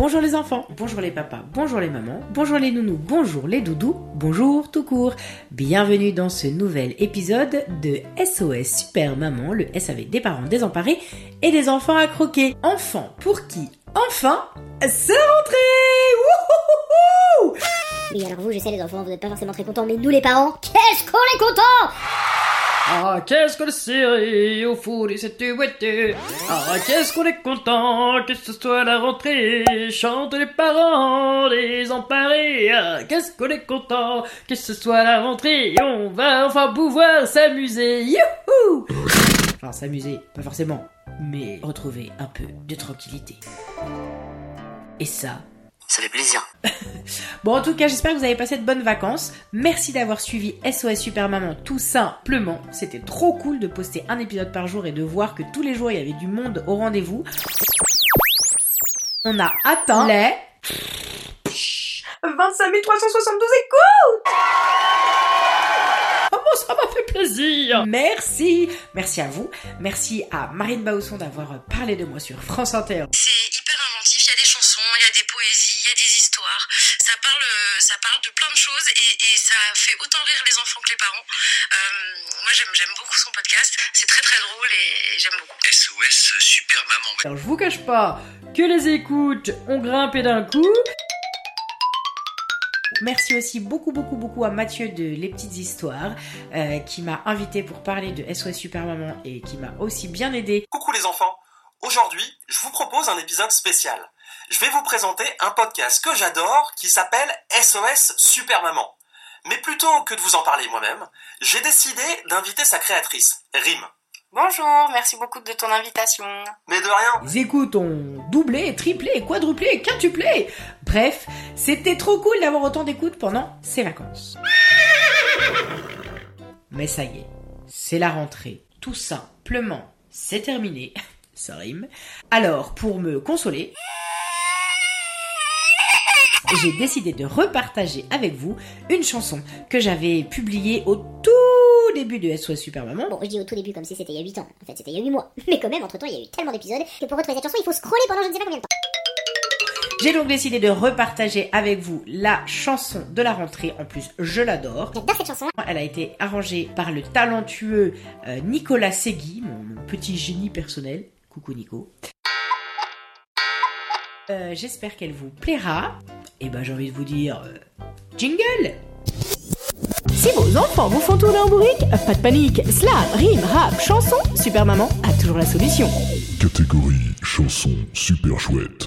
Bonjour les enfants, bonjour les papas, bonjour les mamans, bonjour les nounous, bonjour les doudous, bonjour tout court. Bienvenue dans ce nouvel épisode de SOS Super Maman, le SAV des parents désemparés et des enfants à croquer. Enfants pour qui Enfin, c'est rentré Wouhouhouhou Oui, alors vous, je sais, les enfants, vous n'êtes pas forcément très contents, mais nous, les parents, qu'est-ce qu'on est contents? Ah, qu'est-ce qu'on est serré au fond de cette boîte Ah, qu'est-ce qu'on est content que ce soit la rentrée. Chante les parents désemparés Ah, qu'est-ce qu'on est content que ce soit la rentrée. On va enfin pouvoir s'amuser. Youhou! Enfin, s'amuser, pas forcément, mais retrouver un peu de tranquillité. Et ça, Ça fait plaisir. Bon, en tout cas, j'espère que vous avez passé de bonnes vacances. Merci d'avoir suivi SOS Super Maman tout simplement. C'était trop cool de poster un épisode par jour et de voir que tous les jours il y avait du monde au rendez-vous. On a atteint les 25 372 écoutes Oh bon, ça m'a fait plaisir Merci Merci à vous. Merci à Marine Bausson d'avoir parlé de moi sur France Inter. C'est hyper inventif, il y a des chansons, il y a des poésies, il y a des histoires. Ça parle, ça parle de plein de choses et, et ça fait autant rire les enfants que les parents. Euh, moi j'aime, j'aime beaucoup son podcast, c'est très très drôle et, et j'aime beaucoup. SOS Super Maman. Alors je vous cache pas que les écoutes ont grimpé d'un coup. Merci aussi beaucoup beaucoup beaucoup à Mathieu de Les Petites Histoires euh, qui m'a invité pour parler de SOS Super Maman et qui m'a aussi bien aidé. Coucou les enfants Aujourd'hui, je vous propose un épisode spécial. Je vais vous présenter un podcast que j'adore qui s'appelle SOS Super Maman. Mais plutôt que de vous en parler moi-même, j'ai décidé d'inviter sa créatrice, Rim. Bonjour, merci beaucoup de ton invitation. Mais de rien Les écoutes ont doublé, triplé, quadruplé, quintuplé. Bref, c'était trop cool d'avoir autant d'écoutes pendant ces vacances. Mais ça y est, c'est la rentrée. Tout simplement, c'est terminé. Ça rime. Alors, pour me consoler, j'ai décidé de repartager avec vous une chanson que j'avais publiée au tout début de SOS Super Maman. Bon, je dis au tout début comme si c'était il y a 8 ans. En fait, c'était il y a 8 mois. Mais quand même, entre temps, il y a eu tellement d'épisodes que pour retrouver cette chanson, il faut scroller pendant je ne sais pas combien de temps. J'ai donc décidé de repartager avec vous la chanson de la rentrée. En plus, je l'adore. J'adore cette chanson. Elle a été arrangée par le talentueux euh, Nicolas Segui, mon, mon petit génie personnel. Coucou Nico. Euh, J'espère qu'elle vous plaira. Et ben j'ai envie de vous dire... euh, jingle Si vos enfants vous font tourner en bourrique, pas de panique. Slam, rime, rap, chanson, Super Maman a toujours la solution. Catégorie chanson super chouette.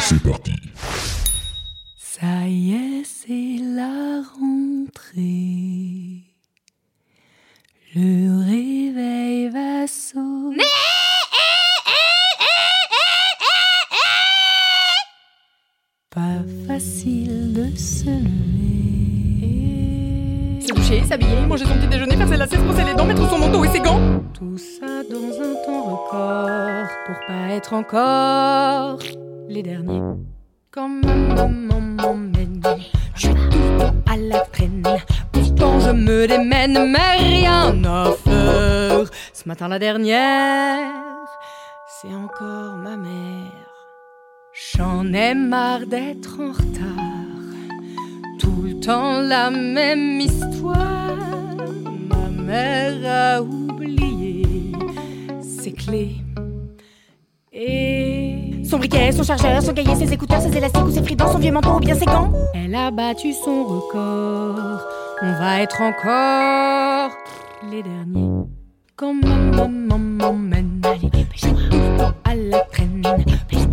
C'est parti. Ça y est, c'est la rentrée. Le réveil va sonner. Pas facile de se lever. Se doucher, s'habiller, manger son petit déjeuner, faire ses lacets, se brosser les dents, mettre son manteau et ses gants. Tout ça dans un temps record pour pas être encore les derniers. Quand ma maman m'emmène, je suis tout le temps à la traîne. Pourtant je me démène, mais rien à faire. Ce matin la dernière, c'est encore ma mère. J'en ai marre d'être en retard. Tout le temps la même histoire. Ma mère a oublié ses clés. Et Son briquet, son chargeur, son cahier, ses écouteurs, ses élastiques ou ses fridans, son vieux manteau ou bien ses gants. elle a battu son record. On va être encore les derniers. quand ma maman m'emmène. À la traîne.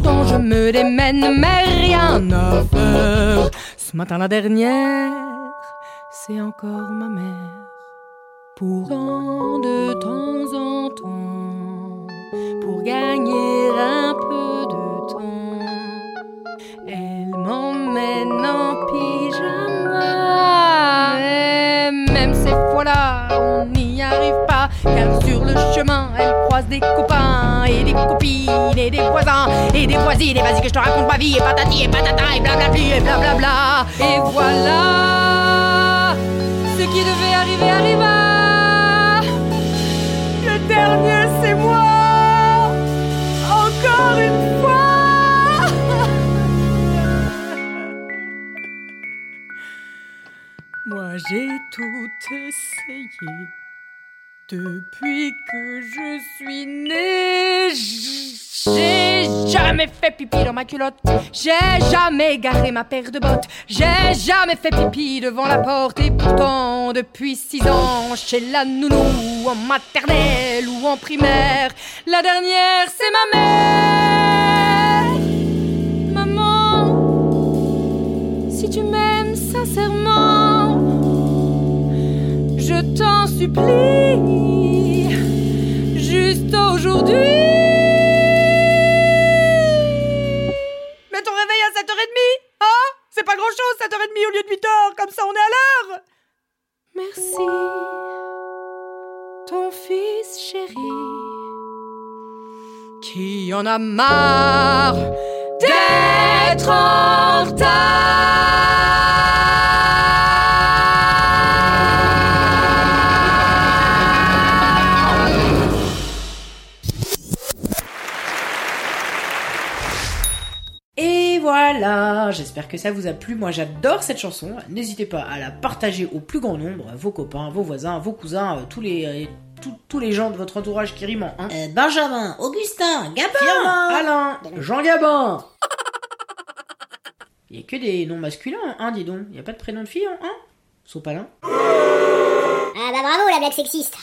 Je me démène, mais rien à faire. Ce matin la dernière, c'est encore ma mère. Pourtant de temps en temps, pour gagner un peu de temps, elle m'emmène en pyjama. Et même ces fois-là, on n'y arrive pas, car sur le chemin, des copains et des copines et des voisins et des voisines. Et vas-y que je te raconte ma vie, et patati et patata et blablabli et blablabla. Et voilà, ce qui devait arriver arriva. Le dernier, c'est moi. Encore une fois. Moi, j'ai tout essayé. Depuis que je suis née, j'ai jamais fait pipi dans ma culotte. J'ai jamais garé ma paire de bottes. J'ai jamais fait pipi devant la porte. Et pourtant, depuis six ans, chez la nounou, en maternelle ou en primaire, la dernière, c'est ma mère. Maman, si tu m'aimes sincèrement, t'en supplie, juste aujourd'hui. Mets ton réveil à 7h30 Hein? C'est pas grand chose 7h30 au lieu de 8h, comme ça on est à l'heure Merci, ton fils chéri, qui en a marre d'être en retard? Voilà, j'espère que ça vous a plu. Moi j'adore cette chanson. N'hésitez pas à la partager au plus grand nombre, vos copains, vos voisins, vos cousins, euh, tous les euh, tous- tous les gens de votre entourage qui riment en. Euh, Benjamin, Augustin, Gabin Firmin, Alain, Jean Gabin. Il y a que des noms masculins un, dis donc. Il y a pas de prénom de fille en un Sopalin. Ah bah bravo la blague sexiste,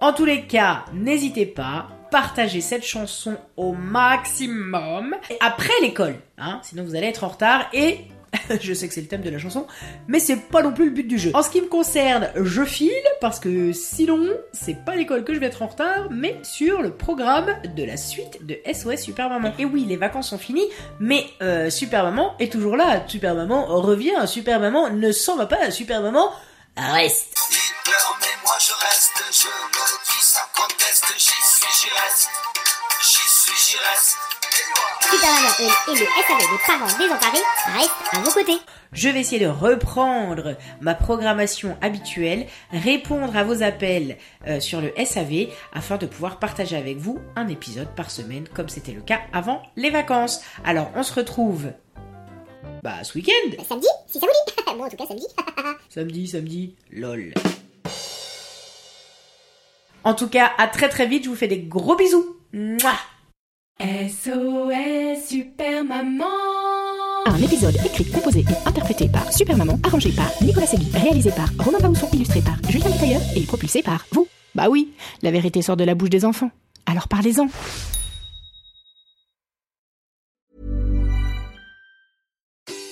En tous les cas, n'hésitez pas, partagez cette chanson au maximum après l'école, hein, sinon vous allez être en retard et je sais que c'est le thème de la chanson, mais c'est pas non plus le but du jeu. En ce qui me concerne, je file parce que sinon, c'est pas l'école que je vais être en retard, mais sur le programme de la suite de SOS Super Maman. Et oui, les vacances sont finies, mais euh, Super Maman est toujours là. Super Maman revient, Super Maman ne s'en va pas, Super Maman reste. Il mais moi je reste. Je suis. J'y suis, et le SAV des parents désemparés restent à vos côtés. Je vais essayer de reprendre ma programmation habituelle, répondre à vos appels euh, sur le SAV afin de pouvoir partager avec vous un épisode par semaine comme c'était le cas avant les vacances. Alors on se retrouve bah ce week-end. Samedi, si ça vous dit. bon, en tout cas, samedi. Samedi, samedi, lol. En tout cas, à très très vite, je vous fais des gros bisous. Mouah SOS Super Maman. Un épisode écrit, composé et interprété par Super Maman, arrangé par Nicolas Segui, réalisé par Romain Baousson, illustré par Julien Tailleur et propulsé par vous. Bah oui, la vérité sort de la bouche des enfants. Alors parlez-en.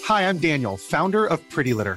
Hi, I'm Daniel, founder of Pretty Litter.